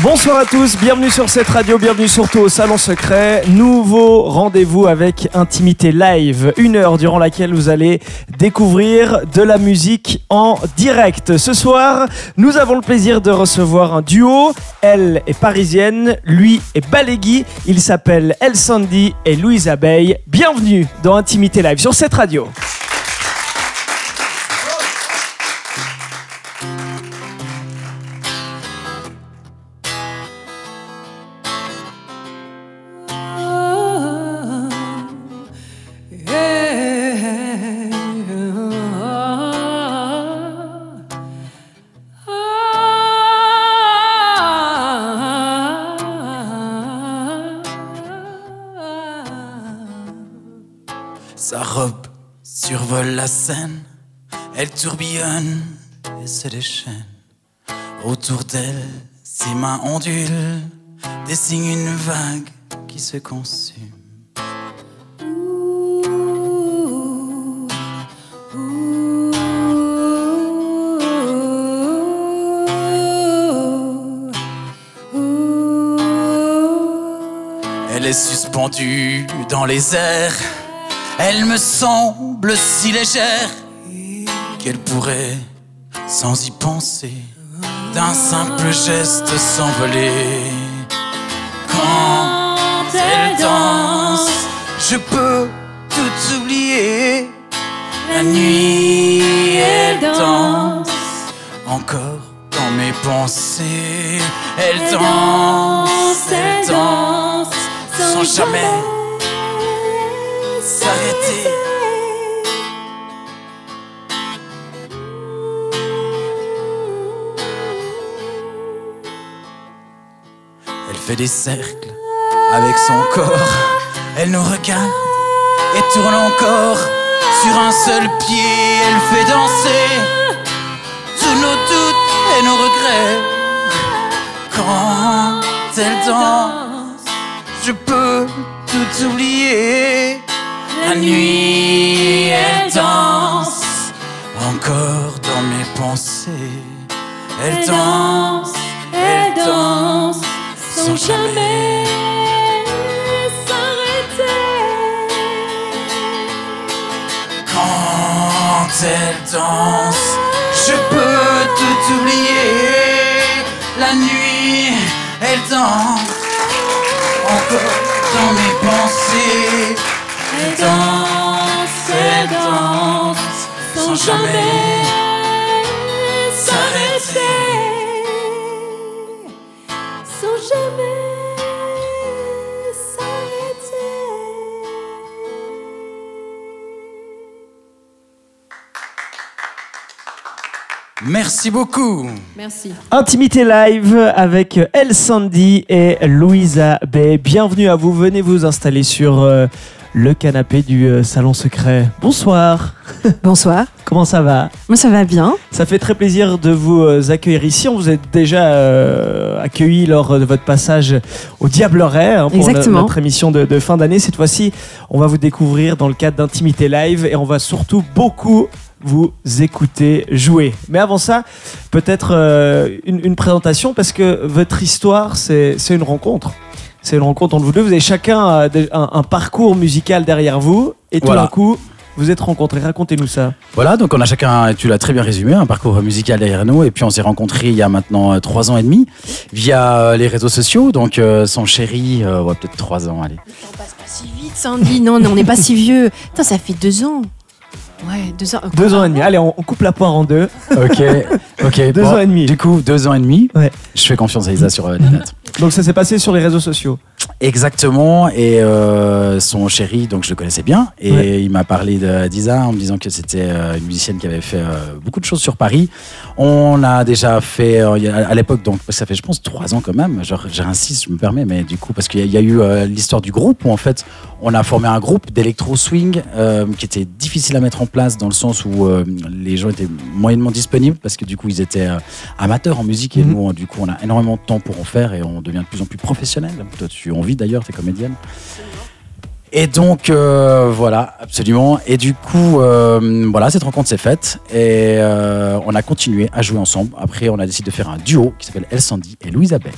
Bonsoir à tous, bienvenue sur cette radio, bienvenue surtout au Salon Secret. Nouveau rendez-vous avec Intimité Live, une heure durant laquelle vous allez découvrir de la musique en direct. Ce soir, nous avons le plaisir de recevoir un duo. Elle est parisienne, lui est balégui. Il s'appelle El Sandy et Louise Abeille. Bienvenue dans Intimité Live sur cette radio. Elle tourbillonne et se déchaîne. Autour d'elle, ses mains ondulent, dessinent une vague qui se consume. Elle est suspendue dans les airs. Elle me semble si légère qu'elle pourrait, sans y penser, d'un simple geste s'envoler. Quand elle danse, je peux tout oublier. La nuit, elle danse encore dans mes pensées. Elle danse, elle danse, sans jamais Elle fait des cercles avec son corps. Elle nous regarde et tourne encore sur un seul pied. Elle fait danser tous nos doutes et nos regrets. Quand elle danse, je peux tout oublier. La nuit, elle danse encore dans mes pensées. Elle danse, elle danse sans jamais Quand elle danse, je peux tout oublier. La nuit, elle danse encore dans mes pensées. Elle danse, elle danse sans jamais s'arrêter. Merci beaucoup. Merci. Intimité live avec El Sandy et Louisa Bay. Bienvenue à vous. Venez vous installer sur euh, le canapé du euh, salon secret. Bonsoir. Bonsoir. Comment ça va? Moi, ça va bien. Ça fait très plaisir de vous euh, accueillir ici. On vous a déjà euh, accueilli lors de votre passage au Diableret hein, pour no- notre émission de, de fin d'année. Cette fois-ci, on va vous découvrir dans le cadre d'Intimité Live et on va surtout beaucoup vous écouter jouer. Mais avant ça, peut-être euh, une, une présentation parce que votre histoire, c'est une rencontre. C'est une rencontre entre vous deux. Vous avez chacun euh, un, un parcours musical derrière vous et tout Voilà. d'un coup, vous êtes rencontrés. Racontez-nous ça. Voilà, donc on a chacun, tu l'as très bien résumé, un parcours musical derrière nous. Et puis on s'est rencontrés il y a maintenant euh, trois ans et demi via les réseaux sociaux. Donc euh, son chéri, euh, ouais, peut-être trois ans, allez. On passe pas si vite, Sandy. Non, non, on n'est pas si vieux. Putain, ça fait deux ans. Ouais, deux ans. Deux ans et demi. Allez, on, on coupe la poire en deux. Ok, ok. Deux bon, ans et demi. Du coup, deux ans et demi. Ouais. Je fais confiance à Isa sur euh, les dates. Donc ça s'est passé sur les réseaux sociaux. Exactement, et euh, son chéri, donc je le connaissais bien, et Ouais. il m'a parlé de Diza en me disant que c'était euh, une musicienne qui avait fait euh, beaucoup de choses sur Paris. On a déjà fait, euh, à l'époque, donc ça fait je pense trois ans quand même, genre j'insiste, je me permets, mais du coup, parce qu'il y, a- il y a eu l'histoire du groupe où en fait on a formé un groupe d'électro-swing qui était difficile à mettre en place dans le sens où les gens étaient moyennement disponibles parce que du coup ils étaient amateurs en musique et Mhm. nous, du coup, on a énormément de temps pour en faire et on devient de plus en plus professionnel. Toi, tu en vis d'ailleurs, tu es comédienne. Et donc, euh, voilà, absolument. Et du coup, euh, voilà, cette rencontre s'est faite et euh, on a continué à jouer ensemble. Après, on a décidé de faire un duo qui s'appelle El Sandy et Louise Abbey.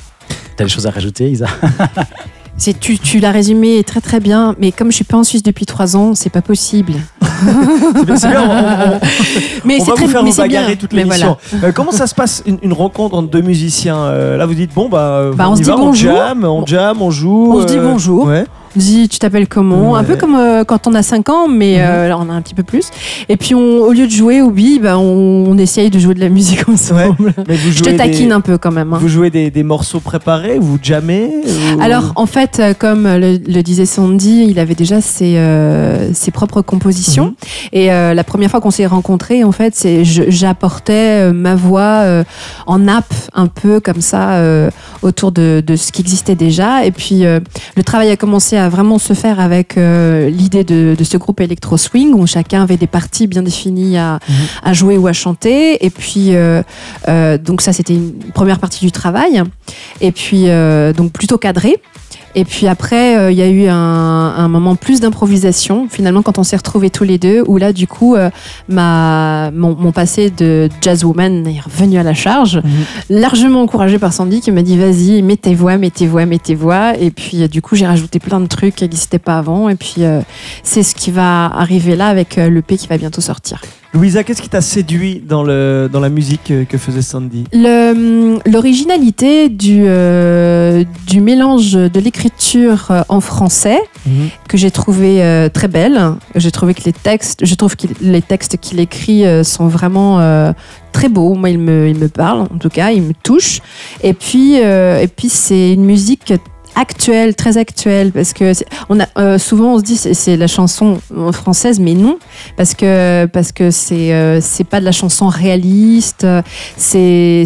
T'as des choses à rajouter, Isa? C'est tu, tu l'as résumé très très bien, mais comme je suis pas en Suisse depuis trois ans, c'est pas possible. C'est bien, on- on- Mais on c'est va très vous faire mais vous bien. bagarrer toute l'émission. Euh, comment ça se passe une, une rencontre entre deux musiciens? Euh, Là, vous dites bon bah, Bah, on, se dit bonjour. on jam, on jam, on joue. On se dit euh, bonjour. Ouais. Dis, tu t'appelles comment Un Ouais. peu comme euh, quand on a 5 ans, mais Mhm. euh, là on a un petit peu plus. Et puis on, au lieu de jouer au billes, bah, on, on essaye de jouer de la musique ensemble. Mais vous Je te taquine des, un peu quand même. hein. Vous jouez des, des morceaux préparés, vous jammez ou- Alors en fait, euh, comme le, le disait Sandy, il avait déjà ses, euh, ses propres compositions. Mhm. Et euh, la première fois qu'on s'est rencontrés, en fait, j'apportais euh, ma voix euh, en nappe un peu comme ça euh, autour de, de ce qui existait déjà. Et puis euh, le travail a commencé à vraiment se faire avec euh, l'idée de, de ce groupe électro swing où chacun avait des parties bien définies à, Mhm. à jouer ou à chanter. Et puis euh, euh, donc ça c'était une première partie du travail. Et puis donc plutôt cadré. Et puis après, euh, il y a eu un, un moment plus d'improvisation, finalement, quand on s'est retrouvés tous les deux, où là, du coup, euh, ma, mon, mon passé de jazzwoman est revenu à la charge, Mhm. largement encouragé par Sandy qui m'a dit vas-y, mets tes voix, mets tes voix, mets tes voix. Et puis, euh, du coup, j'ai rajouté plein de trucs qui n'existaient pas avant. Et puis, c'est ce qui va arriver là avec l'EP qui va bientôt sortir. Louisa, qu'est-ce qui t'a séduit dans, le, dans la musique que, que faisait Sandy Le- L'originalité du, euh, du mélange de l'écriture euh, en français que j'ai trouvé euh, très belle. J'ai trouvé que les textes, je trouve que les textes qu'il écrit euh, sont vraiment euh, très beaux. Moi, il me, il me parle, en tout cas, il me touche. Et puis, euh, et puis c'est une musique actuelle, très actuelle, parce que on a euh, souvent on se dit c'est c'est la chanson euh, française, mais non, parce que parce que c'est euh, c'est pas de la chanson réaliste. C'est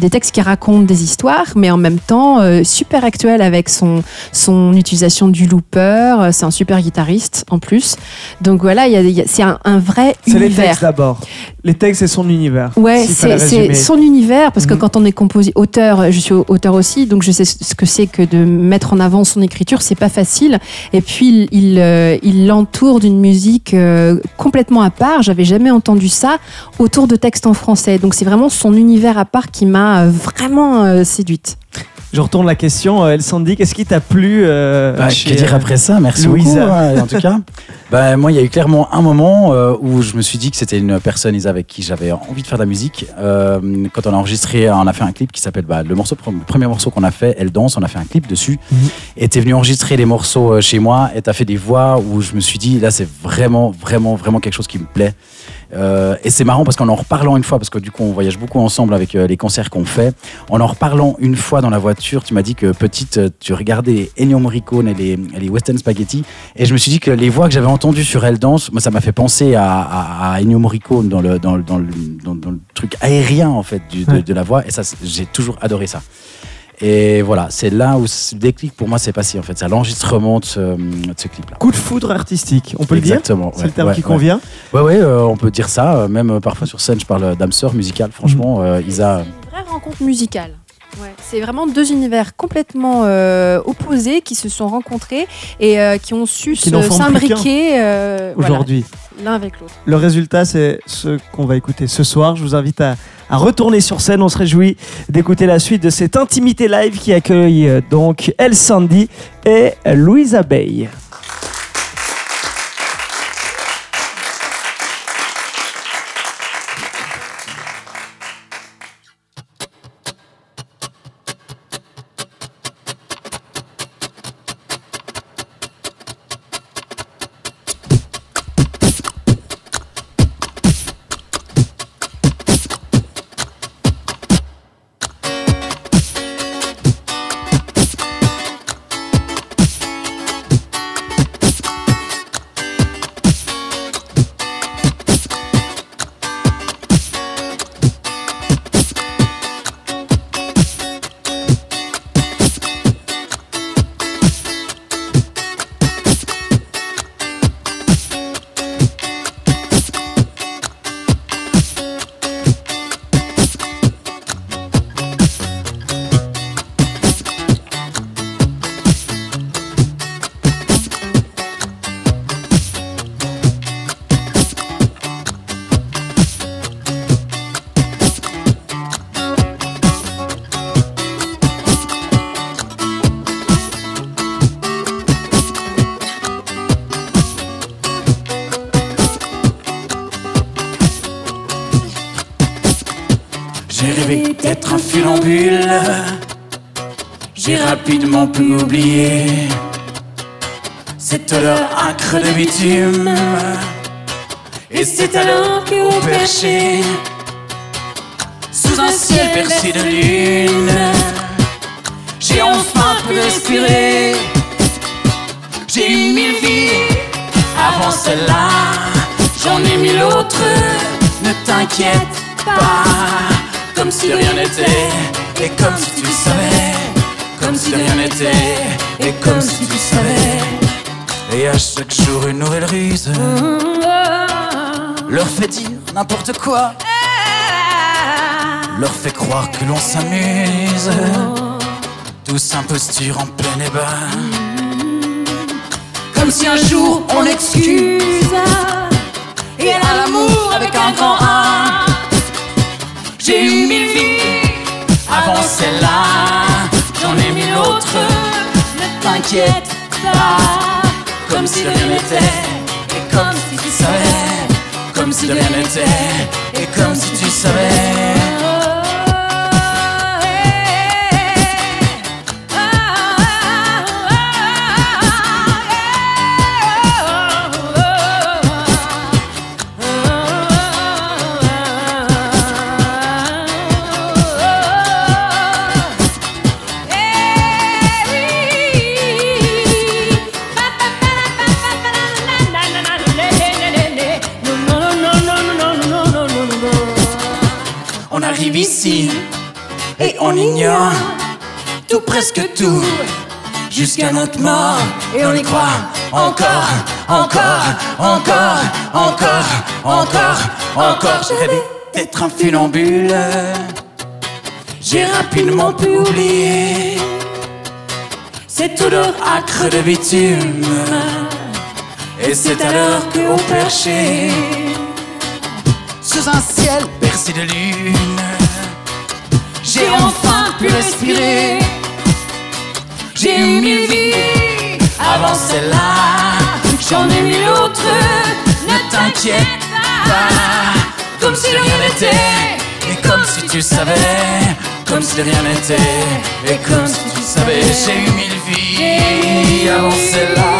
des textes qui racontent des histoires, mais en même temps euh, super actuel avec son son utilisation du looper. C'est un super guitariste en plus. Donc voilà, il y a- c'est un, un vrai C'est les univers. textes d'abord. Les textes, c'est son univers. Ouais, c'est son univers parce que Mhm. quand on est composé auteur, je suis auteur aussi, donc je sais ce que c'est que de mettre en avant son écriture, c'est pas facile. Et puis il il, euh, il l'entoure d'une musique euh, complètement à part. J'avais jamais entendu ça autour de textes en français. Donc c'est vraiment son univers à part qui m'a euh, vraiment euh, séduite. Je retourne la question. euh, El Sandy, qu'est-ce qui t'a plu euh, Bah, chez, que dire après ça? Merci Louisa. beaucoup. hein, en tout cas, bah, moi, il y a eu clairement un moment euh, où je me suis dit que c'était une personne Isa, avec qui j'avais envie de faire de la musique. Euh, quand on a enregistré, on a fait un clip qui s'appelle bah, le morceau, le premier morceau qu'on a fait, Elle danse. On a fait un clip dessus. Mhm. Et t'es venu enregistrer les morceaux chez moi et t'as fait des voix où je me suis dit là, c'est vraiment, vraiment, vraiment quelque chose qui me plaît. Euh, et c'est marrant parce qu'en en reparlant une fois, parce que du coup on voyage beaucoup ensemble avec euh, les concerts qu'on fait, en en reparlant une fois dans la voiture, tu m'as dit que petite, euh, tu regardais Ennio Morricone et les, Western Spaghetti, et je me suis dit que les voix que j'avais entendues sur Elle Danse, moi ça m'a fait penser à, à, à Ennio Morricone dans le, dans, le, dans, le, dans- dans le truc aérien en fait du- de, de la voix, et ça j'ai toujours adoré ça. Et voilà, c'est là où le déclic pour moi s'est passé en fait, c'est à l'enregistrement de ce, de ce clip-là. Coup de foudre artistique, on peut le dire Exactement. C'est ouais, le terme ouais, qui ouais. convient Ouais, ouais, euh, on peut dire ça. Euh, Même euh, parfois sur scène, je parle d'âme sœur musicale. Franchement, euh, Isa. Une vraie rencontre musicale. Ouais, c'est vraiment deux univers complètement euh, opposés qui se sont rencontrés et euh, qui ont su s'imbriquer euh, voilà, aujourd'hui. l'un avec l'autre. Le résultat, c'est ce qu'on va écouter ce soir. Je vous invite à, à retourner sur scène. On se réjouit d'écouter la suite de cette intimité live qui accueille euh, donc El Sandy et Louisa Bay. Ai mille autres. Ne t'inquiète pas, comme si rien n'était, et comme si tu savais, comme si rien n'était, et comme si tu savais. Et à chaque jour une nouvelle ruse leur fait dire n'importe quoi, leur fait croire que l'on s'amuse, tous imposture en plein ébat. Comme si un jour on excuse et à l'amour avec un grand A. J'ai eu mille vies avant celle-là, j'en ai mille autres. Ne t'inquiète pas, comme si de rien n'était, et comme si tu savais, comme si de rien n'était, et comme si tu savais. Et on ignore tout, presque tout, jusqu'à notre mort. Et on y croit encore, encore, encore, encore, encore, encore. J'ai rêvé d'être un funambule. J'ai rapidement pu oublier cette odeur acre de bitume. Et c'est alors que au perché, sous un ciel percé de lune, j'ai enfin pu respirer. J'ai eu mille vies avant celle-là, j'en ai mille autres. Ne t'inquiète pas, comme si de rien n'était, et comme si tu savais, comme si de rien n'était, et comme si tu savais. J'ai eu mille vies avant celle-là,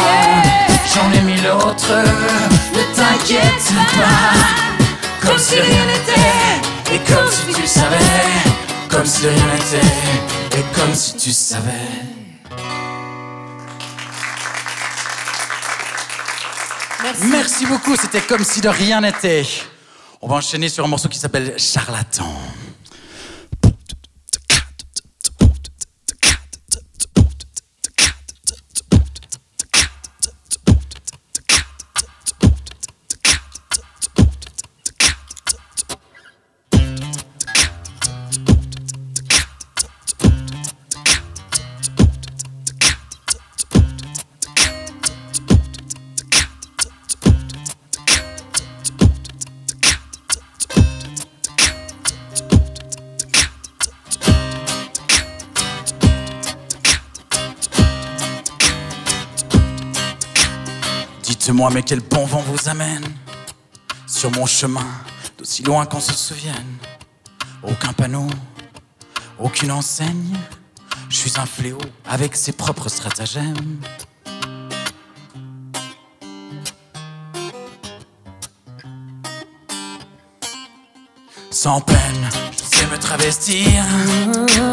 j'en ai mille autres. Ne t'inquiète pas, comme si de rien n'était, et comme si tu savais, comme si de rien n'était, et comme si tu savais. Merci beaucoup, c'était comme si de rien n'était. On va enchaîner sur un morceau qui s'appelle Charlatan. Mais quel bon vent vous amène sur mon chemin, d'aussi loin qu'on se souvienne. Aucun panneau, aucune enseigne. Je suis un fléau avec ses propres stratagèmes. Sans peine, je sais me travestir,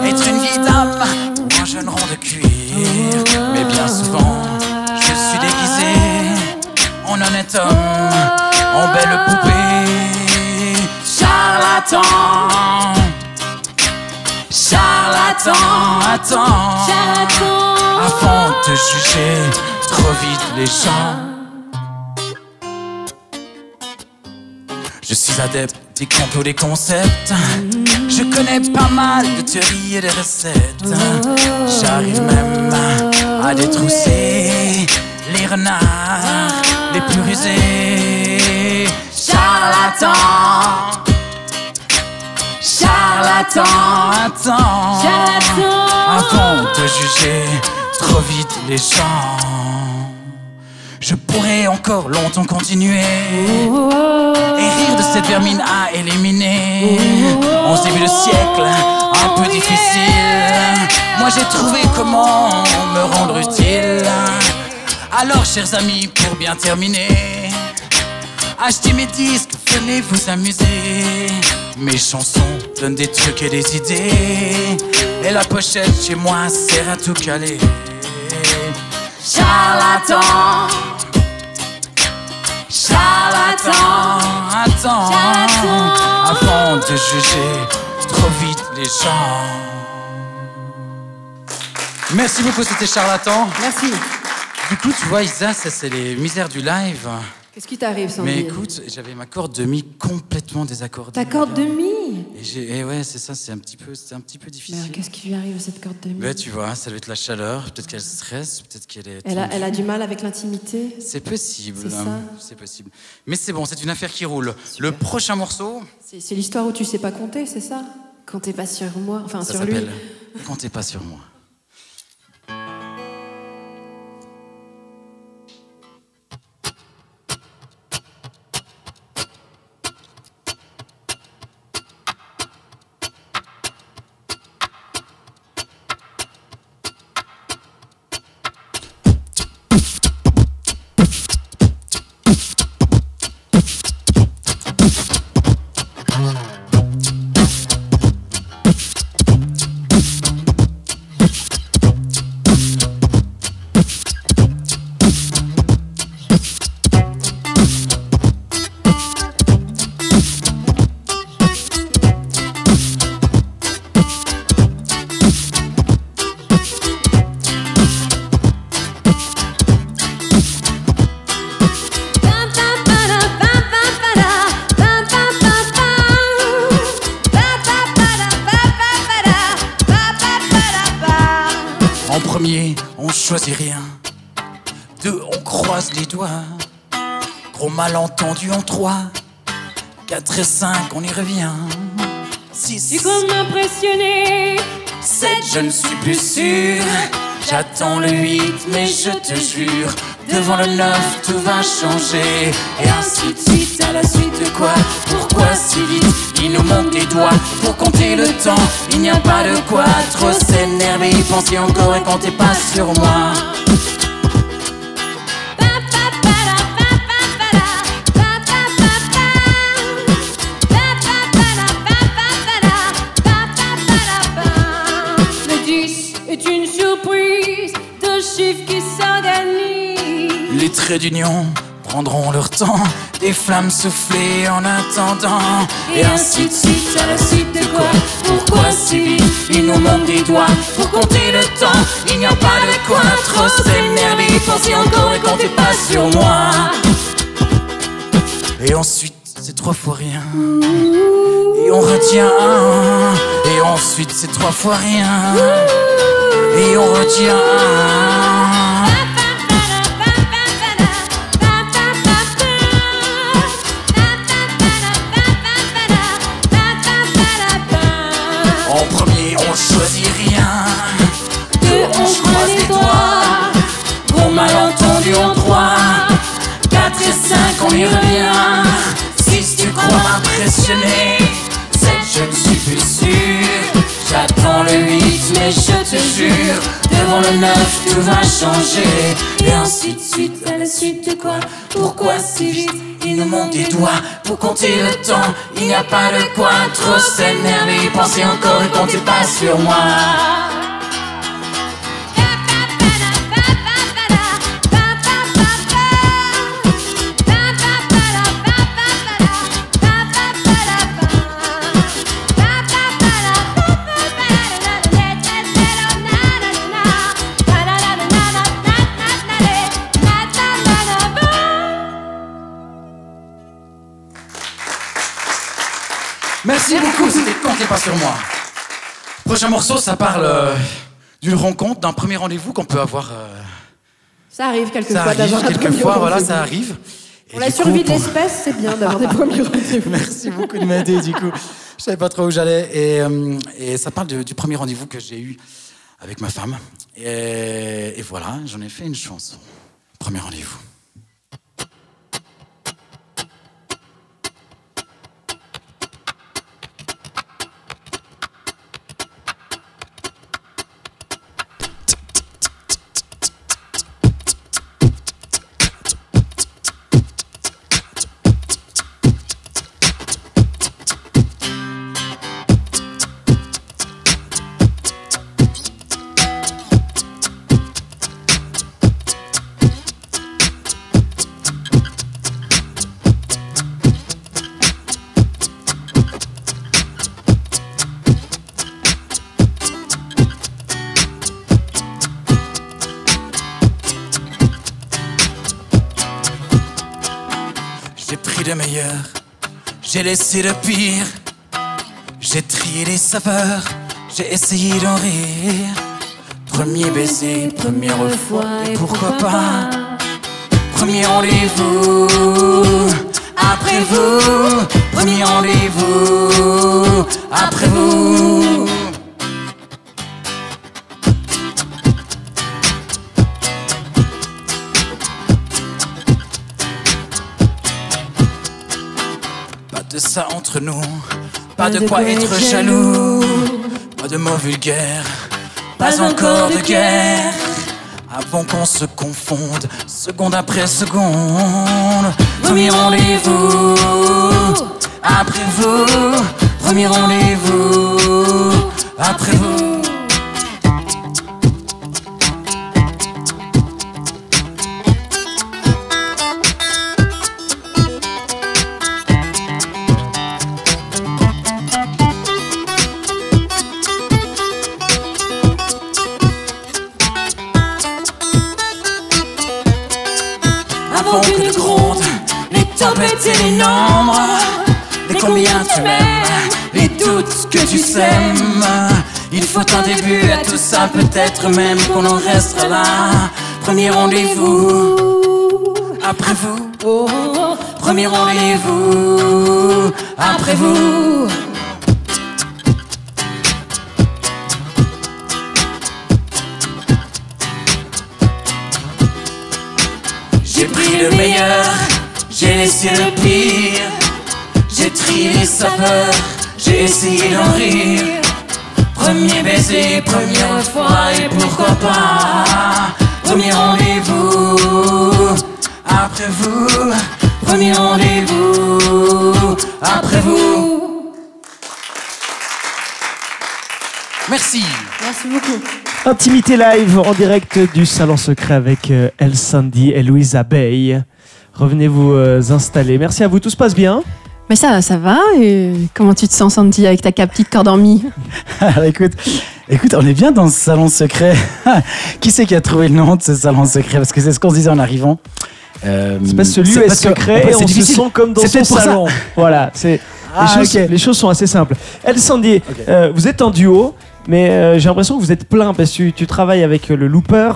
être une vieille dame un jeune rond de cuir. Mais bien souvent, belle poupée. Charlatan, charlatan, attends. Avant de juger trop vite les gens. Je suis adepte des complots, des concepts. Je connais pas mal de théories et de recettes. J'arrive même à détrousser les renards les plus rusés. Charlatan, charlatan, attends. Avant de juger trop vite les gens. Je pourrais encore longtemps continuer et rire de cette vermine à éliminer En ce début de siècle, un peu difficile, moi j'ai trouvé comment me rendre utile. Alors, chers amis, pour bien terminer, achetez mes disques, venez vous amuser. Mes chansons donnent des trucs et des idées, et la pochette chez moi sert à tout caler. Charlatan, charlatan, attends, avant de juger trop vite les gens. Merci beaucoup, c'était charlatan. Merci. Du coup, tu vois, Isa, ça c'est les misères du live. Qu'est-ce qui t'arrive, Sandy Mais écoute, j'avais ma corde de mi complètement désaccordée. Ta corde de mi Et, j'ai- et ouais, c'est ça, c'est un petit peu, c'est un petit peu Mais difficile. qu'est-ce qui lui arrive à cette corde de mi Ouais, tu vois, ça doit être la chaleur. Peut-être qu'elle stresse, peut-être qu'elle est. elle, a, elle a du mal avec l'intimité C'est possible. C'est hein, ça. C'est possible. Mais c'est bon, c'est une affaire qui roule. Le prochain morceau, C'est c'est l'histoire où tu sais pas compter, c'est ça? Quand t'es pas sur moi, enfin ça sur lui. s'appelle Comptez pas sur moi. 5, on y revient. 6. Tu comptes m'impressionner. 7, je ne suis plus sûr. J'attends le 8, mais je te jure, devant le 9, tout va changer. Et ainsi de suite, à la suite de quoi? Pourquoi si vite? Il nous manque des doigts pour compter le temps. Il n'y a pas de quoi trop s'énerver, Pensez encore et comptez pas sur moi. 10 est une surprise de chiffres qui s'organisent. Les traits d'union prendront leur temps, des flammes soufflées en attendant. Et ainsi de suite, à la suite de quoi? Pourquoi si vite? Il nous manque des doigts pour compter le temps. Il n'y a pas de quoi trop s'énerver, penser encore et compter pas sur moi. Et ensuite, trois fois rien. Et on retient un. Et ensuite, c'est trois fois rien. Et on retient. Impressionné. Sept, je ne suis plus sûr. J'attends le 8, mais je te jure. Devant le 9, tout va changer. Et ainsi de suite, à la suite de quoi? Pourquoi si vite? Il nous manque des doigts pour compter le temps. Il n'y a pas de quoi trop s'énerver. Penser encore et compter pas sur moi. Comptez pas sur moi. Prochain morceau, ça parle euh, d'une rencontre, d'un premier rendez-vous qu'on peut avoir. euh, Ça arrive ça quelquefois arrive d'avoir un premier quelquefois, voilà, ça arrive. Pour la coup, survie de l'espèce, c'est bien d'avoir des premiers rendez-vous. Merci beaucoup de m'aider, du coup. Je savais pas trop où j'allais. Et, euh, et ça parle de- du premier rendez-vous que j'ai eu avec ma femme. Et, et voilà, j'en ai fait une chanson. Premier rendez-vous. Laissé le pire. J'ai trié les saveurs, j'ai essayé d'en rire. Premier baiser, première fois, et pourquoi pas? Premier rendez-vous, après vous. Premier rendez-vous, après vous. Entre nous, pas de quoi être jaloux, pas de mots vulgaires, pas encore de guerre. Avant qu'on se confonde, seconde après seconde. Premier rendez-vous, après vous. Premier rendez-vous, peut-être même qu'on en restera là. Premier rendez-vous, après vous. Premier rendez-vous, après vous. J'ai pris le meilleur, j'ai laissé le pire. J'ai trié les saveurs, j'ai essayé d'en rire. Premier baiser, première fois, et pourquoi pas Premier rendez-vous, après vous. Premier rendez-vous, après vous. Merci. Merci beaucoup. Intimité live en direct du Salon Secret avec euh, El Sandy et Louisa Bay. Revenez vous euh, installer. Merci à vous, tout se passe bien? Mais ça, ça va et Comment tu te sens, Sandy, avec ta cap- petite corde en mi Alors, écoute, écoute, on est bien dans ce salon secret. qui c'est qui a trouvé le nom de ce salon secret? Parce que c'est ce qu'on se disait en arrivant. Euh, C'est parce que ce lieu est que- secret fait, et c'est on se difficile. sent comme dans son salon. Voilà, c'est Ah, les, choses, ok. les choses sont assez simples. El Sandy, euh, vous êtes en duo, mais euh, j'ai l'impression que vous êtes plein parce que tu, tu travailles avec le looper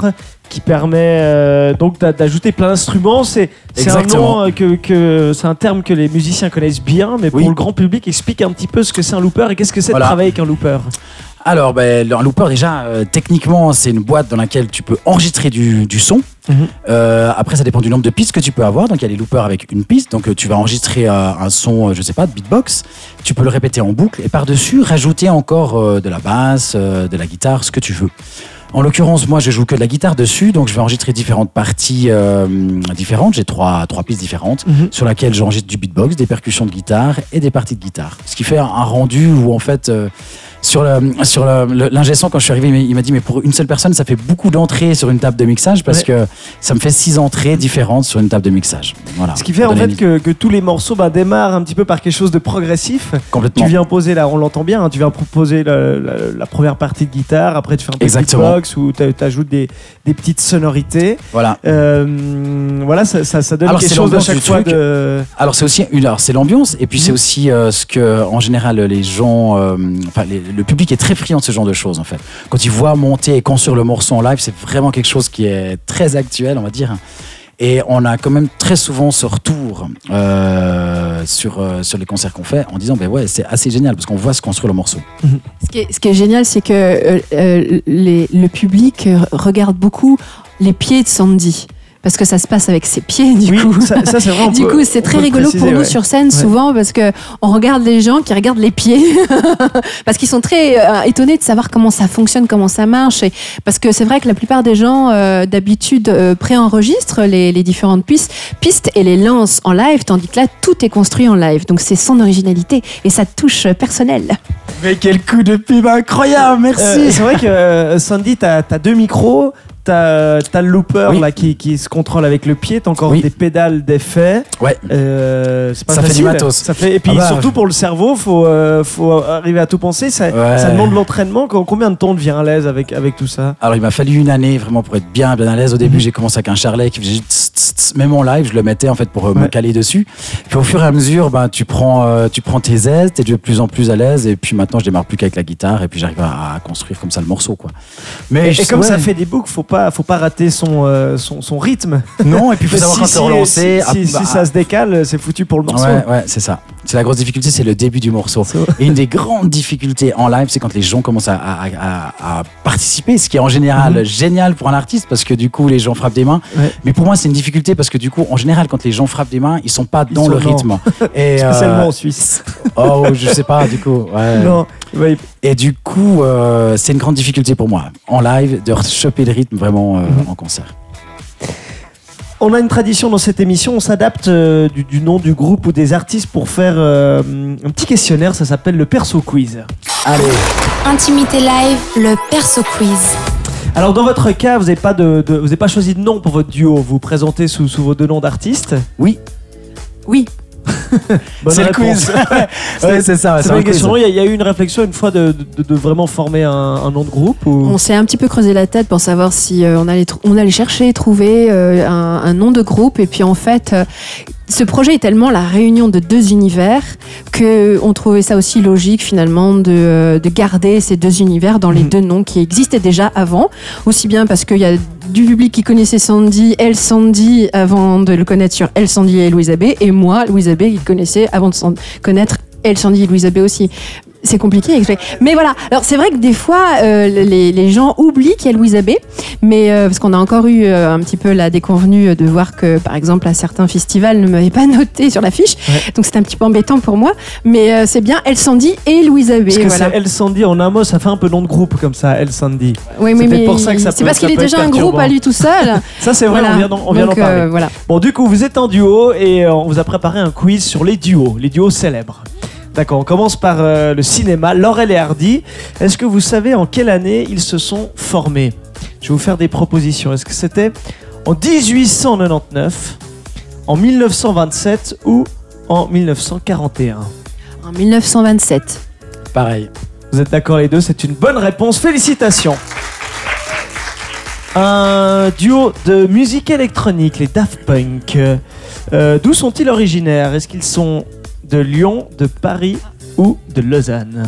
qui permet euh, donc d'a- d'ajouter plein d'instruments. C'est un nom euh, que, que c'est un terme que les musiciens connaissent bien, mais Oui. pour le grand public, explique un petit peu ce que c'est un looper et qu'est-ce que c'est Voilà. de travailler avec un looper. Alors, ben, un looper, déjà, euh, techniquement, c'est une boîte dans laquelle tu peux enregistrer du, du son. Mhm. Euh, après, ça dépend du nombre de pistes que tu peux avoir. Donc, il y a les loopers avec une piste. Donc, tu vas enregistrer euh, un son, je sais pas, de beatbox. Tu peux le répéter en boucle et par-dessus, rajouter encore de la basse, de la guitare, ce que tu veux. En l'occurrence, moi, je joue que de la guitare dessus, donc je vais enregistrer différentes parties euh, différentes. J'ai trois, trois pistes différentes Mhm. sur laquelle j'enregistre du beatbox, des percussions de guitare et des parties de guitare. Ce qui fait un, un rendu où, en fait, euh, sur le sur l'ingé son, quand je suis arrivé, il m'a- dit mais pour une seule personne, ça fait beaucoup d'entrées sur une table de mixage parce Ouais. que ça me fait six entrées différentes sur une table de mixage. Voilà. Ce qui fait en fait que, que tous les morceaux bah, démarrent un petit peu par quelque chose de progressif. complètement. Tu viens poser là, on l'entend bien, hein, tu viens proposer la, la- la première partie de guitare, après tu fais un Exactement. beatbox ou tu ajoutes des, des petites sonorités. Voilà. Euh, voilà, ça, ça, ça donne Alors, quelque chose à chaque fois de. Alors c'est aussi une, alors c'est l'ambiance et puis c'est Mhm. aussi euh, ce que en général les gens, euh, enfin les- le public est très friand de ce genre de choses en fait. Quand ils voient monter et construire le morceau en live, c'est vraiment quelque chose qui est très actuel, on va dire. Et on a quand même très souvent ce retour euh, sur, euh, sur les concerts qu'on fait en disant ben ouais c'est assez génial parce qu'on voit se construire le morceau. Ce qui est, génial, c'est que euh, le public regarde beaucoup les pieds de Sandy. Parce que ça se passe avec ses pieds, du oui, coup. ça, ça, c'est vrai. on Du coup, c'est très rigolo préciser, pour nous ouais. sur scène souvent parce que on regarde les gens qui regardent les pieds parce qu'ils sont très euh, étonnés de savoir comment ça fonctionne, comment ça marche. Et parce que c'est vrai que la plupart des gens euh, d'habitude euh, préenregistrent les, les différentes pistes, pistes et les lancent en live, tandis que là tout est construit en live. Donc c'est son originalité et sa touche personnelle. Mais quel coup de pub incroyable, merci. Euh, c'est vrai que euh, Sandy, t'as as deux micros. T'as t'as le looper Oui. là qui, qui se contrôle avec le pied, t'as encore Oui. des pédales d'effet. Ouais. Euh, pas Ça fait du matos. Ça fait et puis Ah bah, surtout pour le cerveau, faut euh, faut arriver à tout penser. Ça, Ouais. ça demande de l'entraînement. Com- Combien de temps on devient à l'aise avec avec tout ça? Alors il m'a fallu une année vraiment pour être bien bien à l'aise. Au Mhm. début j'ai commencé avec un charlet qui faisait tss, tss, tss. même en live je le mettais en fait pour euh, me caler dessus. Puis au fur et à mesure ben tu prends euh, tu prends tes aises, t'es de plus en plus à l'aise et puis maintenant je démarre plus qu'avec la guitare et puis j'arrive à, à construire comme ça le morceau quoi. Mais Et, je- et comme ouais. ça fait des boucles, faut pas faut pas rater son euh, son, son rythme. non et puis il faut savoir si, quand si- se relancer. si- si- Ah, si bah, ça se décale, c'est foutu pour le morceau. Ouais, ouais, c'est ça. C'est la grosse difficulté, c'est le début du morceau. Et une des grandes difficultés en live, c'est quand les gens commencent à, à- à- à participer, ce qui est en général Mhm. génial pour un artiste parce que du coup les gens frappent des mains. Ouais. Mais pour moi, c'est une difficulté parce que du coup, en général, quand les gens frappent des mains, ils sont pas Ils dans sont le rythme. Et Spécialement euh, en Suisse. oh, je sais pas, du coup. ouais. Non, ouais, Et du coup, euh, c'est une grande difficulté pour moi en live de choper le rythme vraiment euh, Mhm. en concert. On a une tradition dans cette émission, on s'adapte euh, du, du nom du groupe ou des artistes pour faire euh, un petit questionnaire, ça s'appelle le perso quiz. Allez, Intimité live, le perso quiz. Alors dans votre cas, vous n'avez pas, de, de- vous avez pas choisi de nom pour votre duo, vous vous présentez sous, sous vos deux noms d'artistes? oui, Oui. C'est le réponse. quiz. ouais, c'est ça. C'est. Il y, a- il y a eu une réflexion une fois de, de- de vraiment former un, un nom de groupe ou... On s'est un petit peu creusé la tête pour savoir si euh, on, allait on allait chercher et trouver euh, un, un nom de groupe. Et puis en fait, euh, ce projet est tellement la réunion de deux univers que on trouvait ça aussi logique finalement de, de garder ces deux univers dans les Mhm. deux noms qui existaient déjà avant. Aussi bien parce qu'il y a du public qui connaissait Sandy, Elle Sandy avant de le connaître sur Elle Sandy et Louise Abbé, et moi, Louise Abbé, qui connaissait avant de connaître Elle Sandy et Louise Abbé aussi. C'est compliqué à expliquer. Mais voilà. Alors, c'est vrai que des fois, euh, les, les gens oublient qu'il y a Louise Abbé. Mais euh, parce qu'on a encore eu euh, un petit peu la déconvenue de voir que, par exemple, à certains festivals ne m'avaient pas noté sur l'affiche. Ouais. Donc, c'était un petit peu embêtant pour moi. Mais c'est bien Elle Sandy et Louise Abbé. Parce que voilà. c'est El Sandy en un mot, ça fait un peu nom de groupe comme ça, El Sandy. Oui, c'est mais, pour ça que ça c'est parce qu'il est déjà un groupe à lui tout seul. Ça c'est vrai, Voilà. on vient d'en on vient d'en Donc, parler. voilà. Bon, du coup, vous êtes en duo et on vous a préparé un quiz sur les duos, les duos célèbres. D'accord, on commence par euh, le cinéma. Laurel et Hardy, est-ce que vous savez en quelle année ils se sont formés? Je vais vous faire des propositions. Est-ce que c'était en 1899, en 1927 ou en 1941 En 1927. Pareil. Vous êtes d'accord les deux? C'est une bonne réponse. Félicitations. Un duo de musique électronique, les Daft Punk. Euh, D'où sont-ils originaires? Est-ce qu'ils sont de Lyon, de Paris ou de Lausanne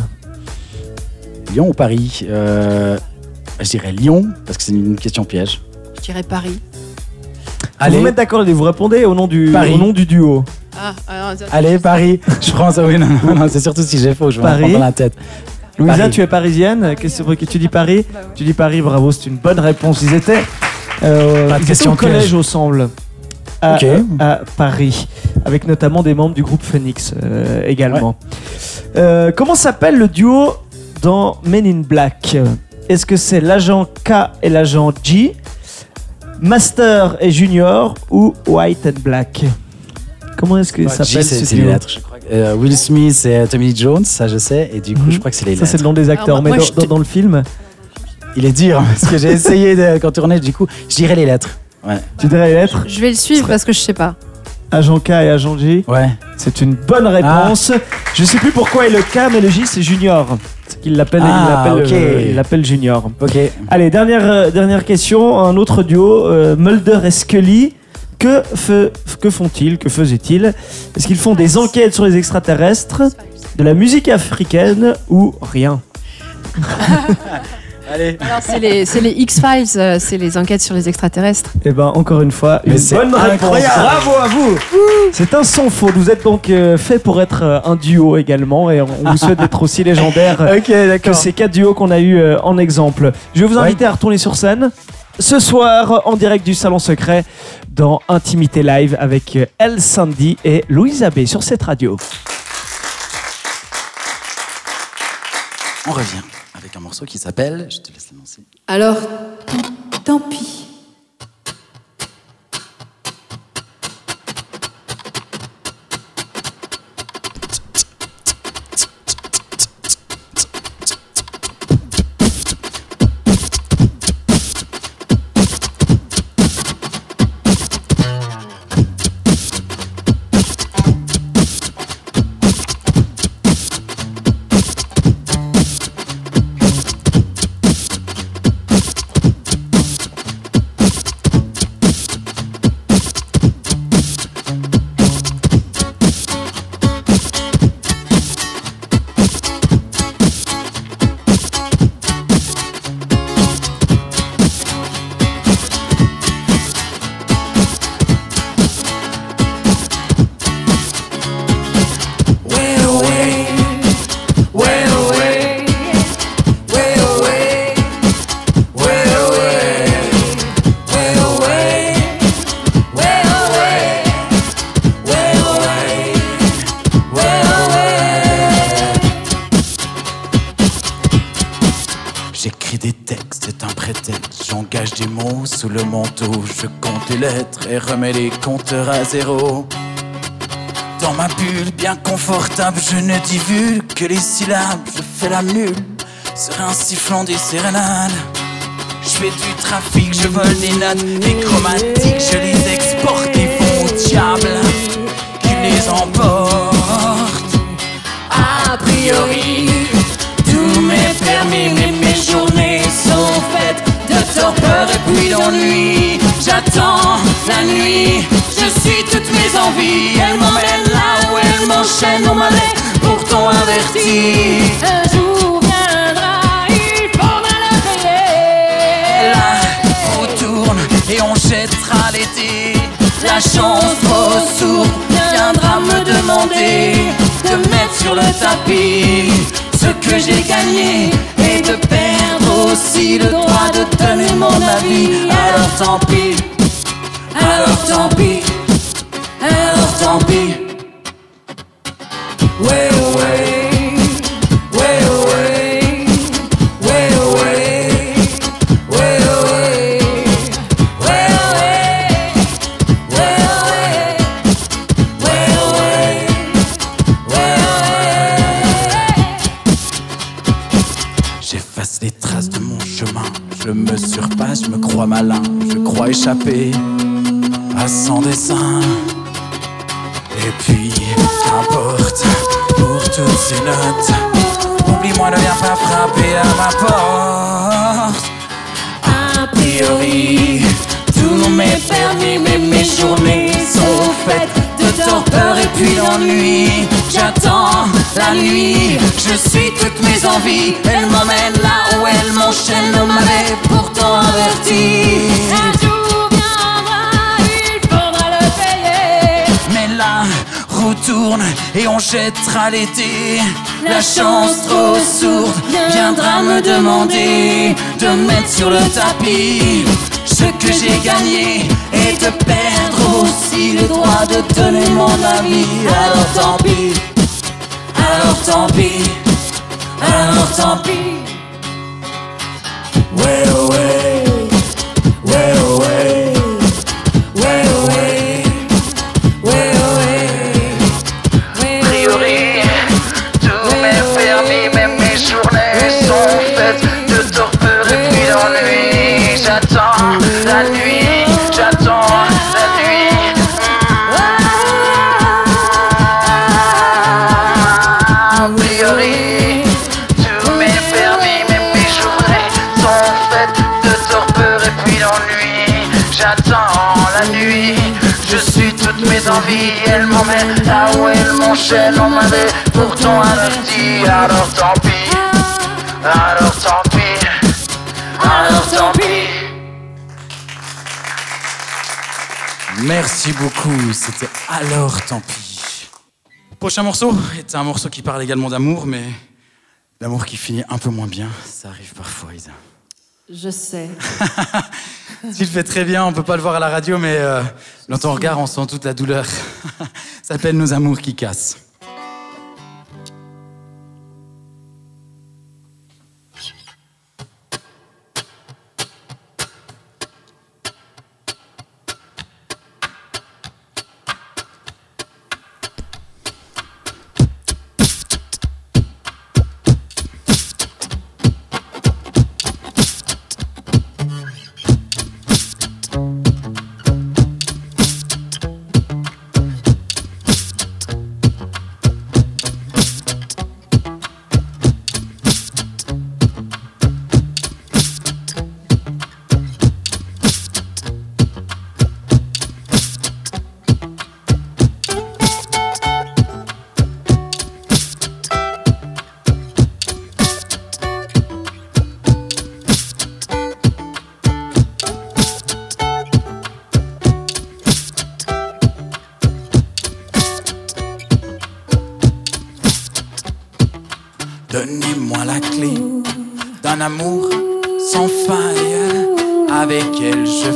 Lyon ou Paris Euh, Je dirais Lyon parce que c'est une question piège. Je dirais Paris. Faut Vous mettre d'accord et vous répondez au nom du, Paris. au nom du duo. Ah, Allez, Paris. Je prends ça. Oui, non, non, non, c'est surtout si j'ai faux, je vais prendre dans la tête. Louisa, Paris. tu es parisienne. Qu'est-ce que tu dis Paris Tu dis Paris, bravo, c'est une bonne réponse. Ils étaient, euh, ils étaient au collège au semble. À, Paris, avec notamment des membres du groupe Phoenix euh, également. Euh, comment s'appelle le duo dans Men in Black? Est-ce que c'est l'agent K et l'agent G Master et Junior ou White and Black? Comment est-ce que Bah, ça G, s'appelle c'est ce c'est duo? les lettres, je crois. Euh, Will Smith et Tommy Jones, ça je sais, et du coup Mhm. je crois que c'est les Ça, c'est lettres. le nom des acteurs. Alors, mais moi, dans, le film, Il est dur, parce que j'ai essayé de contourner, du coup je dirais les lettres. Ouais. tu dirais les lettres Je vais le suivre parce que je sais pas. Agent K et agent G Ouais. C'est une bonne réponse. Je sais plus pourquoi est le K, mais le J c'est Junior. C'est qu'il l'appelle, il Ah, l'appelle, ok. euh, il l'appelle Junior. Ok. Allez, dernière, euh, dernière question. Un autre duo, euh, Mulder et Scully. Que, fe- que font-ils Que faisaient-ils? Est-ce qu'ils font des enquêtes sur les extraterrestres, de la musique africaine ou rien? Allez. Alors, c'est les, c'est les X-Files, euh, c'est les enquêtes sur les extraterrestres. Eh ben, encore une fois, une c'est bonne réponse. incroyable. Bravo à vous. C'est un sans faute. Vous êtes donc euh, fait pour être euh, un duo également, et on vous souhaite d'être aussi légendaire. Ok, que d'accord. ces quatre duos qu'on a eu euh, en exemple. Je vais vous Ouais. inviter à retourner sur scène ce soir en direct du Salon Secret dans Intimité Live avec euh, El Sandy et Louise Abbé sur cette radio. On revient avec un morceau qui s'appelle. Je te laisse l'annoncer. Alors, tant pis. Les à zéro. Dans ma bulle bien confortable, je ne divulgue que les syllabes. Je fais la mule sur un sifflant des sérénades. Je fais du trafic, je vole des notes des chromatiques, je les exporte et vont au diable qui les emporte. A priori, tout m'est permis, mais mes journées sont faites de torpeur et puis d'ennui. J'attends la nuit, je suis toutes mes envies. Elle m'emmène là où elle m'enchaîne, on m'avait pourtant averti. Un jour viendra, il faudra payer. La tourne et on jettera l'été. La chance trop sourde viendra me demander de mettre sur le tapis ce que j'ai gagné et de perdre aussi le droit de donner mon avis. Alors tant pis, alors tant pis, J'efface les traces de mon chemin. Je me surpasse, je me crois malin. Je crois échapper Oublie-moi, ne viens pas frapper à ma porte. A priori, tout m'est permis, mais mes journées sont faites de torpeur et puis d'ennui. J'attends la nuit, je suis toutes mes envies. Elle m'emmène là où elle m'enchaîne, on m'avait pourtant averti. Tourne et on jettera l'été. La chance trop sourde viendra me demander de mettre sur le tapis ce que j'ai gagné et de perdre aussi le droit de donner mon avis. Alors tant pis, alors tant pis, alors tant pis. Mes envies. Elle m'emmène là où elle m'enchaîne. On m'avait pourtant averti. Alors tant pis, alors tant pis, alors tant pis. Merci beaucoup, c'était alors tant pis. Prochain morceau est un morceau qui parle également d'amour, mais d'amour qui finit un peu moins bien. Ça arrive parfois, Isa. Je sais. Tu le fais très bien, on peut pas le voir à la radio, mais euh, dans ton regard, on sent toute la douleur. Ça s'appelle Nos amours qui cassent.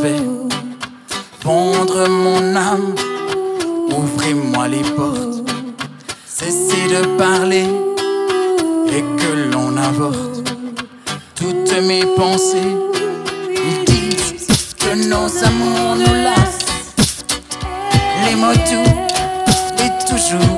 Vais mon âme. Ouvrez-moi les portes. Cessez de parler et que l'on avorte toutes mes pensées. Ils disent nos amours nous lassent. Les mots doux et toujours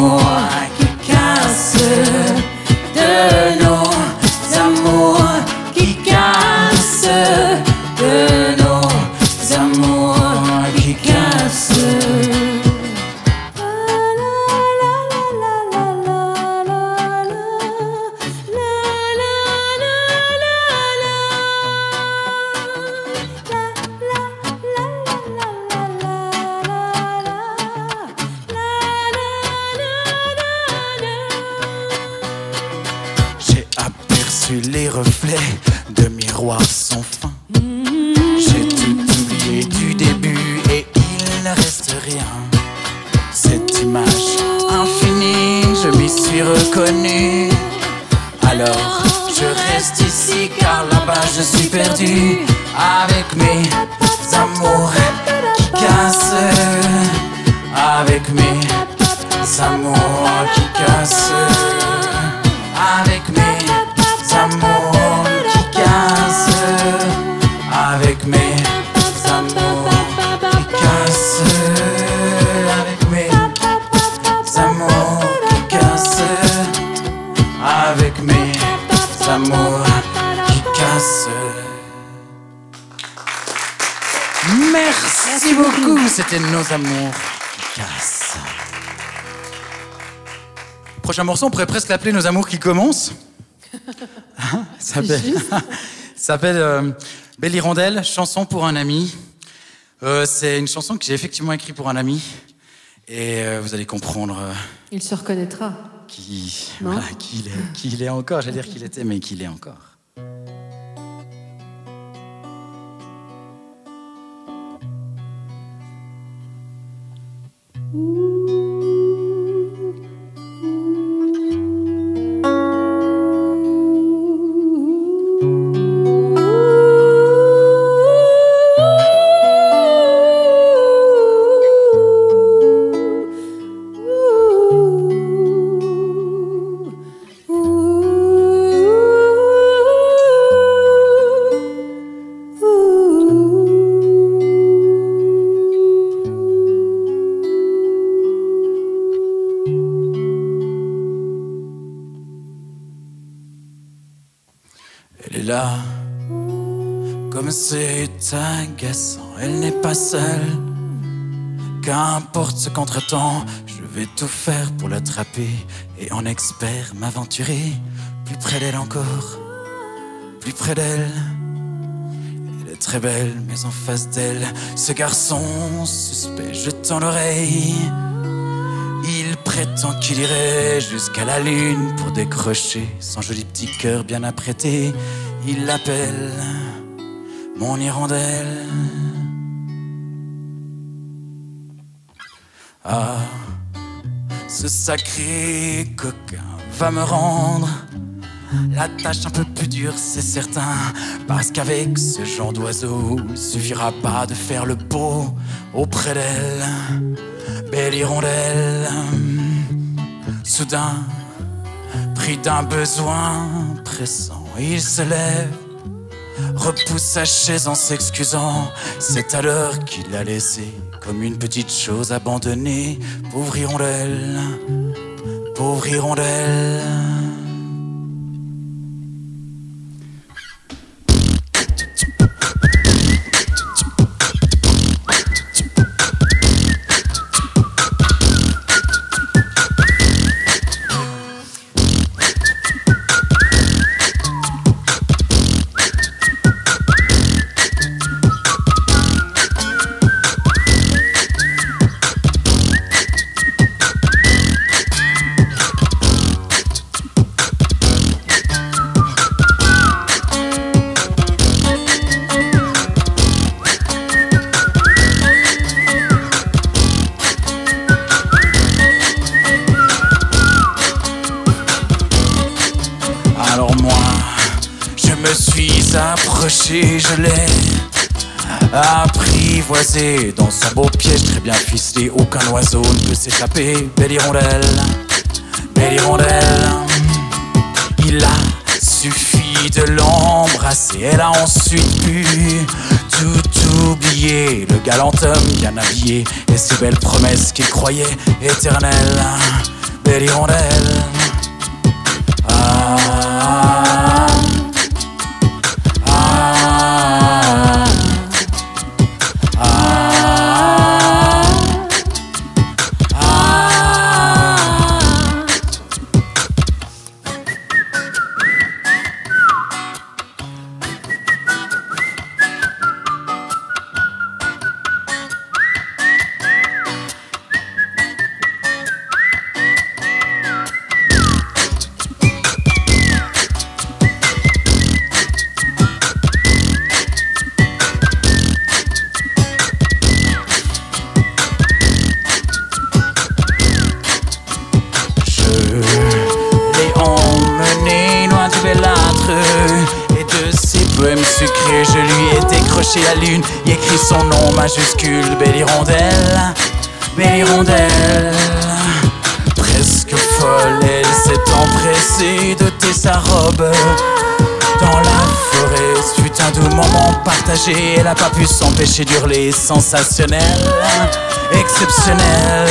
nos On pourrait presque l'appeler Nos amours qui commencent. Hein, ça s'appelle euh, Belle Hirondelle, chanson pour un ami. Euh, c'est une chanson que j'ai effectivement écrite pour un ami. Et euh, vous allez comprendre euh, Il se reconnaîtra. qui, voilà, qui, il est, qui il est encore. J'allais dire qu'il était, mais qu'il est encore. Elle Qu'importe ce qu'entre-temps, je vais tout faire pour l'attraper et en expert m'aventurer plus près d'elle encore, plus près d'elle. Elle est très belle, mais en face d'elle, ce garçon suspect, je tends l'oreille. Il prétend qu'il irait jusqu'à la lune pour décrocher son joli petit cœur bien apprêté. Il l'appelle mon hirondelle. Ce sacré coquin va me rendre La tâche un peu plus dure, c'est certain. Parce qu'avec ce genre d'oiseau, suffira pas de faire le beau auprès d'elle. Belle hirondelle, soudain, pris d'un besoin pressant, il se lève, repousse sa chaise en s'excusant. C'est alors qu'il l'a laissé comme une petite chose abandonnée. Pauvre hirondelle, pauvre hirondelle. Dans son beau piège très bien ficelé. Aucun oiseau ne peut s'échapper. Belle hirondelle, belle hirondelle. Il a suffi de l'embrasser. Elle a ensuite pu tout oublier. Le galant homme bien habillé et ses belles promesses qu'il croyait éternelles. Belle hirondelle. Ah, lune Et écrit son nom majuscule Belle hirondelle, belle hirondelle Presque folle Elle s'est empressée d'ôter sa robe dans la forêt, ce fut un doux moment partagé. Elle a pas pu s'empêcher d'hurler, sensationnel, exceptionnel,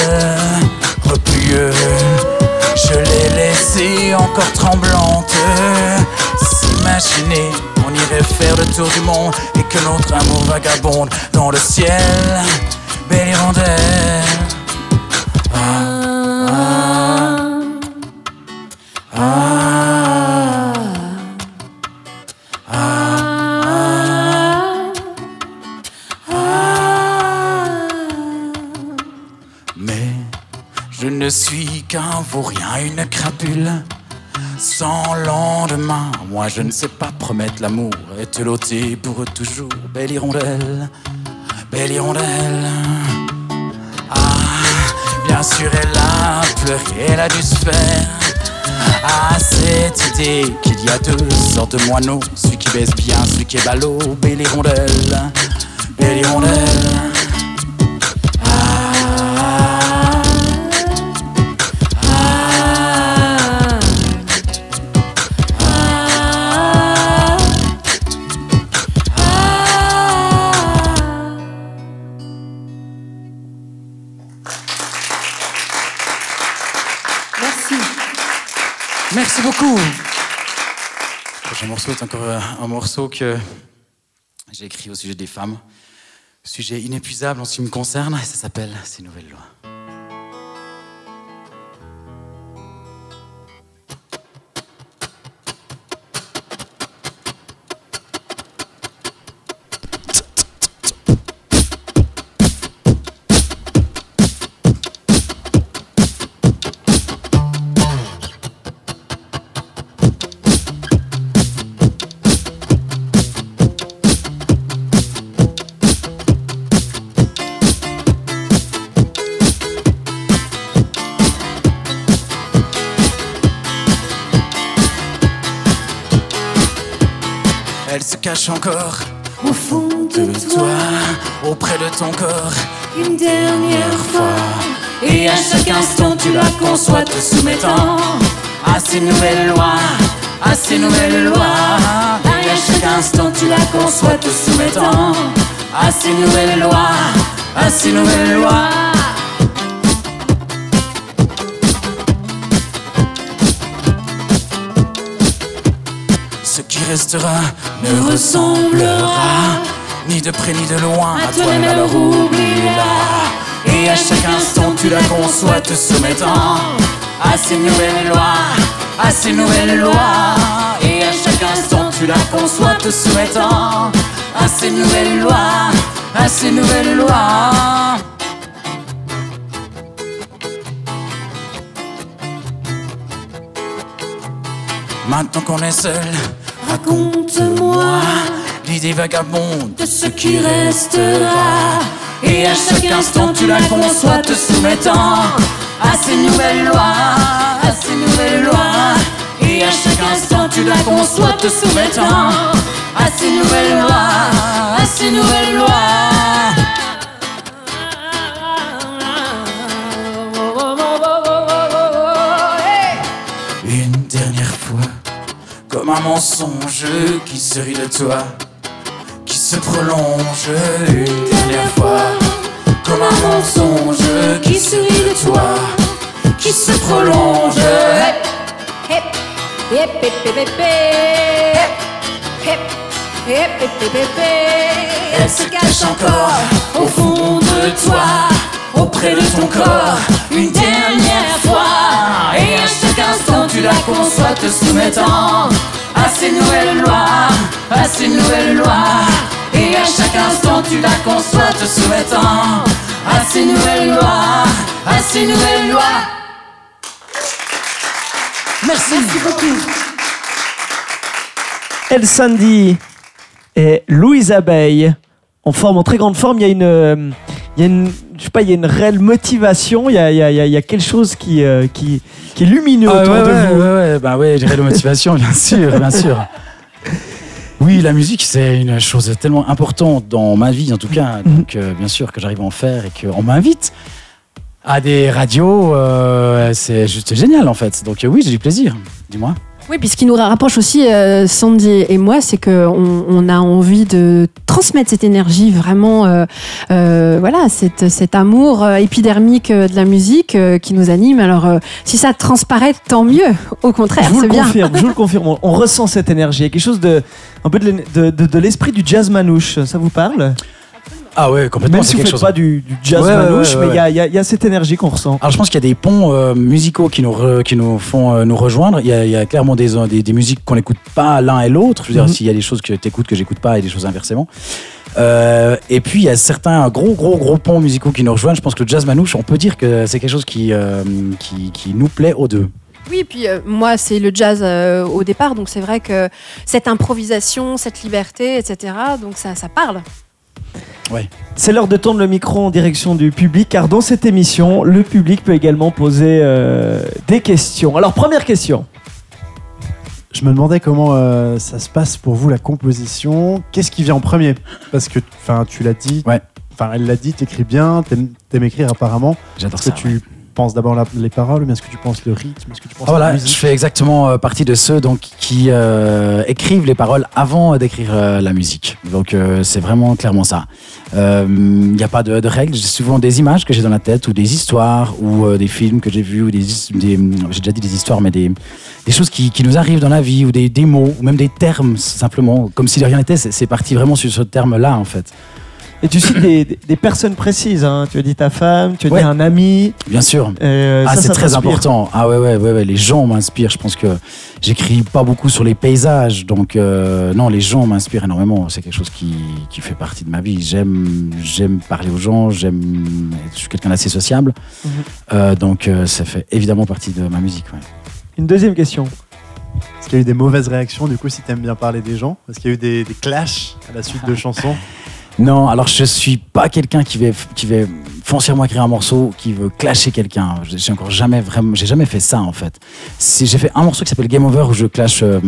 replieux. Je l'ai laissée encore tremblante. S'imaginer, faire le tour du monde et que notre amour vagabonde dans le ciel. Belle hirondelle. Ah, ah, ah. Mais je ne suis qu'un vaurien, une crapule sans lendemain. Moi je ne sais pas promettre l'amour et te l'ôter pour toujours. Belle hirondelle, belle hirondelle. Ah, bien sûr elle a pleuré, elle a dû se faire. Ah, cette idée qu'il y a deux sortes de moineaux, celui qui baisse bien, celui qui est ballot, belle hirondelle, belle hirondelle. Merci beaucoup. Le prochain morceau est encore un morceau que j'ai écrit au sujet des femmes. Sujet inépuisable en ce qui me concerne, ça s'appelle Ces nouvelles lois. Au fond de toi, auprès de ton corps, Une dernière fois. Et à chaque instant tu la conçois te soumettant à ces nouvelles lois, à ces nouvelles lois. Et à chaque instant tu la conçois te soumettant à ces nouvelles lois, à ces nouvelles lois. Restera ne ressemblera ni de près ni de loin à toi-même alors oublie-la. Et à chaque instant tu la conçois te soumettant à ces nouvelles lois, à ces nouvelles lois. Et à chaque instant tu la conçois te soumettant à ces nouvelles lois, à ces nouvelles lois. Maintenant qu'on est seul, raconte-moi l'idée vagabonde de ce qui restera. Et à chaque instant tu la conçois te soumettant à ces nouvelles lois, à ces nouvelles lois. Et à chaque instant tu la conçois te soumettant à ces nouvelles lois, à ces nouvelles lois. Comme un mensonge qui se rit de toi, qui se prolonge. Une dernière fois, comme un mensonge qui se rit de toi, qui se prolonge. Hip, hip, hip, hip. Elle se cache encore au fond de toi, auprès de ton corps, une dernière fois. Et à chaque instant, tu la conçois te soumettant à ces nouvelles lois, à ces nouvelles lois. Et à chaque instant, tu la conçois te soumettant à ces nouvelles lois, à ces nouvelles lois. Merci. beaucoup. El Sandy et Louise Abeille en forme, en très grande forme. Il y a une, euh, il y a une, je sais pas, il y a une réelle motivation. Il y a, il y a- il y a- quelque chose qui, euh, qui, qui est lumineux Ah, autour ouais, de ouais, vous. ouais, ouais, bah ouais, dirais la motivation, bien sûr, bien sûr. Oui, la musique, c'est une chose tellement importante dans ma vie, en tout cas. Donc, euh, bien sûr que j'arrive à en faire et qu'on m'invite à des radios, euh, c'est juste génial, en fait. Donc, oui, j'ai du plaisir. Dis-moi. Oui, puis ce qui nous rapproche aussi, euh, Sandy et moi, c'est qu'on on a envie de transmettre cette énergie, vraiment, euh, euh, voilà, cette, cet amour épidermique de la musique qui nous anime. Alors, si ça transparaît, tant mieux. Au contraire, c'est le bien. confirme, je vous le confirme. On, on ressent cette énergie. Il y a quelque chose de, un peu de, l'é- de, de- de l'esprit du jazz manouche. Ça vous parle? Ah ouais, complètement, Même c'est si vous quelque faites chose. pas du, du jazz Ouais, manouche, ouais, mais il ouais. y a- y, y cette énergie qu'on ressent. Alors je pense qu'il y a des ponts euh, musicaux qui nous, re- qui nous font euh, nous rejoindre. Il y a, il y a clairement des, euh, des, des musiques qu'on n'écoute pas l'un et l'autre. Je veux dire, Mhm. s'il y a des choses que tu écoutes que j'écoute pas et des choses inversement. Euh, et puis il y a certains gros gros gros ponts musicaux qui nous rejoignent. Je pense que le jazz manouche, on peut dire que c'est quelque chose qui, euh, qui, qui nous plaît aux deux. Oui, puis euh, moi, c'est le jazz euh, au départ, donc c'est vrai que cette improvisation, cette liberté, etc., donc ça, ça parle. C'est l'heure de tendre le micro en direction du public, car dans cette émission, le public peut également poser euh, des questions. Alors, première question. Je me demandais comment euh, ça se passe pour vous la composition. Qu'est-ce qui vient en premier? Parce que, enfin, tu l'as dit. Ouais. Enfin, elle l'a dit. T'écris bien. T'aimes t'aimes écrire apparemment. J'adore que ça. tu penses d'abord les paroles, bien est-ce que tu penses le rythme Est-ce que tu penses Ah, la voilà, je fais exactement euh, partie de ceux donc, qui euh, écrivent les paroles avant d'écrire euh, la musique. Donc euh, c'est vraiment clairement ça. Il n'y a pas de, de règles, j'ai souvent des images que j'ai dans la tête ou des histoires ou des films que j'ai vus ou des, des- j'ai déjà dit des histoires mais des, des choses qui, qui nous arrivent dans la vie ou des, des mots ou même des termes simplement comme si de rien n'était. C'est c'est parti vraiment sur ce terme-là en fait. Et tu cites des, des- des personnes précises. hein. Tu as dit ta femme, tu as Ouais. dit un ami. Bien sûr. euh, Ah, c'est très important. Ah ouais, ouais, ouais, ouais, les gens m'inspirent. Je pense que j'écris pas beaucoup sur les paysages, donc euh, non, les gens m'inspirent énormément. C'est quelque chose qui, qui fait partie de ma vie. J'aime, j'aime parler aux gens. J'aime, je suis quelqu'un d'assez sociable, Mhm. Euh, donc euh, ça fait évidemment partie de ma musique. ouais. Une deuxième question. Est-ce qu'il y a eu des mauvaises réactions du coup si t'aimes bien parler des gens? Est-ce qu'il y a eu des, des clashs à la suite de chansons? Non, alors je suis pas quelqu'un qui va, qui va foncièrement écrire un morceau qui veut clasher quelqu'un. J'ai encore jamais vraiment, j'ai jamais fait ça en fait. Si j'ai fait un morceau qui s'appelle Game Over où je clash euh,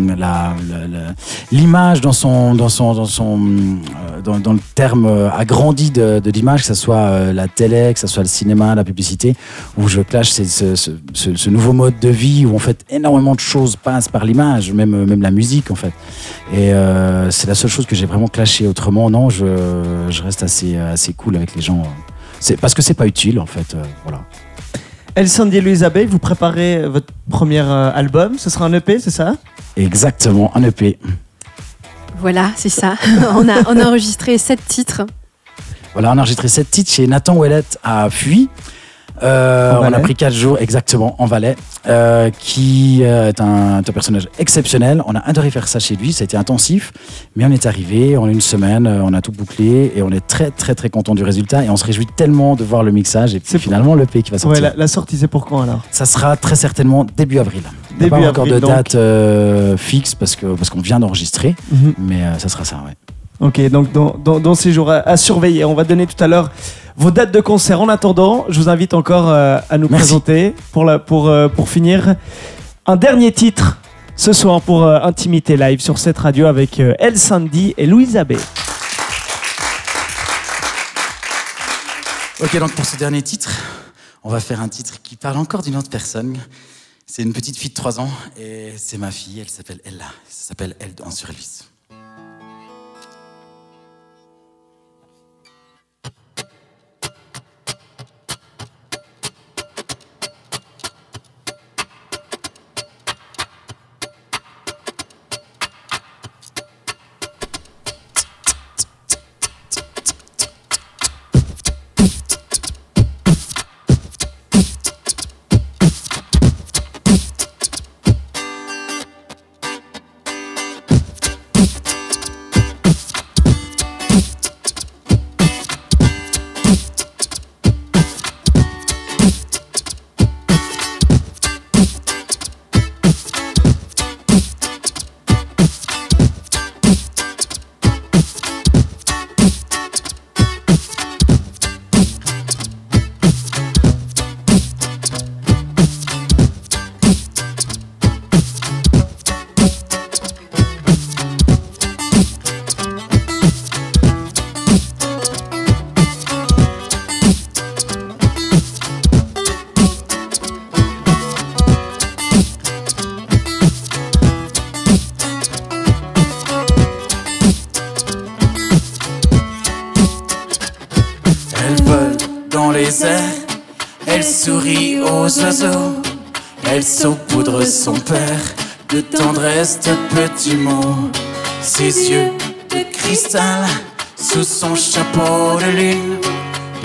l'image dans son, dans son, dans son, euh, dans, le terme euh, agrandi de, l'image, que ce soit la télé, que ce soit le cinéma, la publicité, où je clash ce, nouveau mode de vie où en fait énormément de choses passent par l'image, même, même la musique en fait. Et c'est la seule chose que j'ai vraiment clashé. Autrement, non, je, je reste assez, assez cool avec les gens. C'est parce que c'est pas utile en fait. euh, voilà. El Sandy et Louisa Bay, vous préparez votre premier euh, album. Ce sera un EP, c'est ça? Exactement, un EP. Voilà, c'est ça. on, a, on a enregistré sept titres. Voilà, on a enregistré sept titres chez Nathan Ouellette à Fuy. Euh, on a pris quatre jours exactement en Valais, euh, qui euh, est un, personnage exceptionnel. On a adoré faire ça chez lui, ça a été intensif, mais on est arrivé en une semaine, on a tout bouclé et on est très très très content du résultat et on se réjouit tellement de voir le mixage et puis C'est finalement le P qui va Ouais, sortir. la, la sortie, c'est pour quand alors? Ça sera très certainement début avril. Début pas encore avril, de date euh, fixe parce que parce qu'on vient d'enregistrer, Mhm. mais ça sera ça. Ouais. Ok, donc dans, dans- dans ces jours à, à surveiller, on va donner tout à l'heure vos dates de concert. En attendant, je vous invite encore euh, à nous Merci. présenter pour, la, pour, euh, pour finir un dernier titre ce soir pour euh, Intimité Live sur cette radio avec El Sandy et Louisa B. Ok, donc pour ce dernier titre, on va faire un titre qui parle encore d'une autre personne. C'est une petite fille de 3 ans et c'est ma fille, elle s'appelle Ella. Ça s'appelle Elle danse sur Elvis.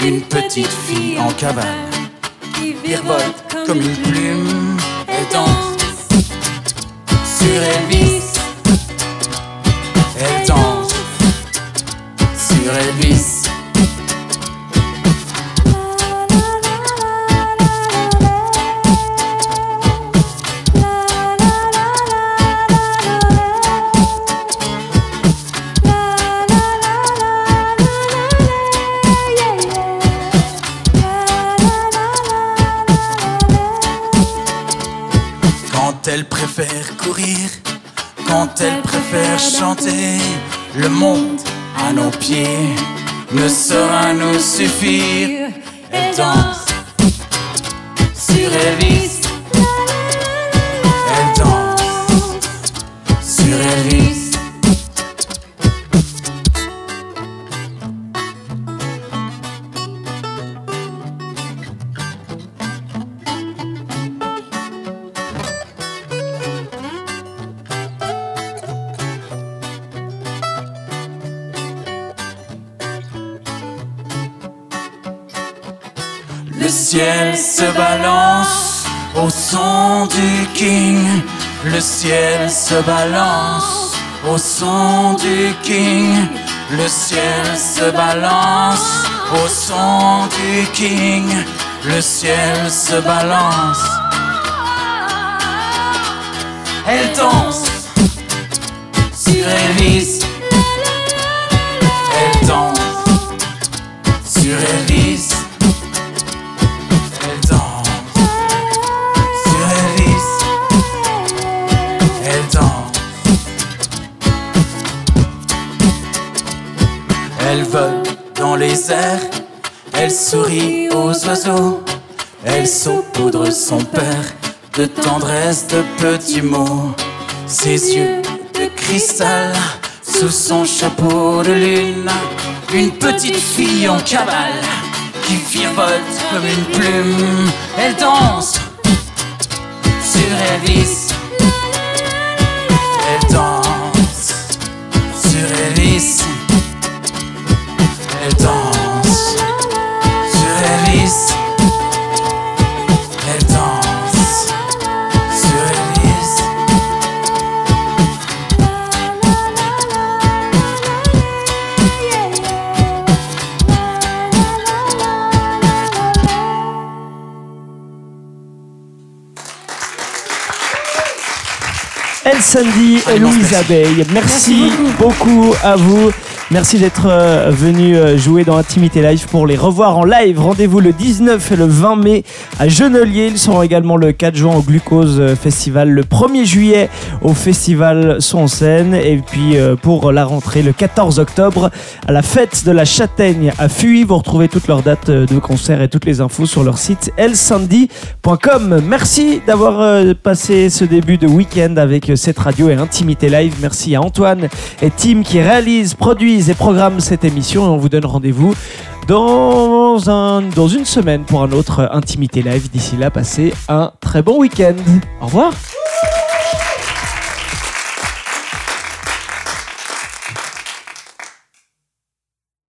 Une petite fille en cabane qui virevolte comme une plume. Elle danse sur Elvis, balance au son du king. Le ciel se balance. Elle danse sur Elvis. Elle danse sur Elvis. Dans les airs. Elle sourit aux oiseaux, elle saupoudre son père de tendresse, de petits mots. Ses yeux de cristal sous son chapeau de lune, une petite fille en cavale qui virevolte comme une plume. Elle danse sur Elvis. Sandy Ah, et immense Louise merci. Abeille. Merci, beaucoup à vous. Merci d'être euh, venu euh, jouer dans Intimité Live pour les revoir en live. Rendez-vous le 19 et le 20 mai à Genelier. Ils seront également le 4 juin au Glucose euh, Festival, le 1er juillet au Festival Son en et puis pour la rentrée le 14 octobre à la fête de la Châtaigne à Fuy. Vous retrouvez toutes leurs dates de concert et toutes les infos sur leur site elsandy.com. Merci d'avoir passé ce début de week-end avec cette radio et Intimité Live. Merci à Antoine et Tim qui réalisent, produisent et programment cette émission. Et on vous donne rendez-vous dans, un, dans une semaine pour un autre Intimité Live. D'ici là, passez un très bon week-end. Au revoir.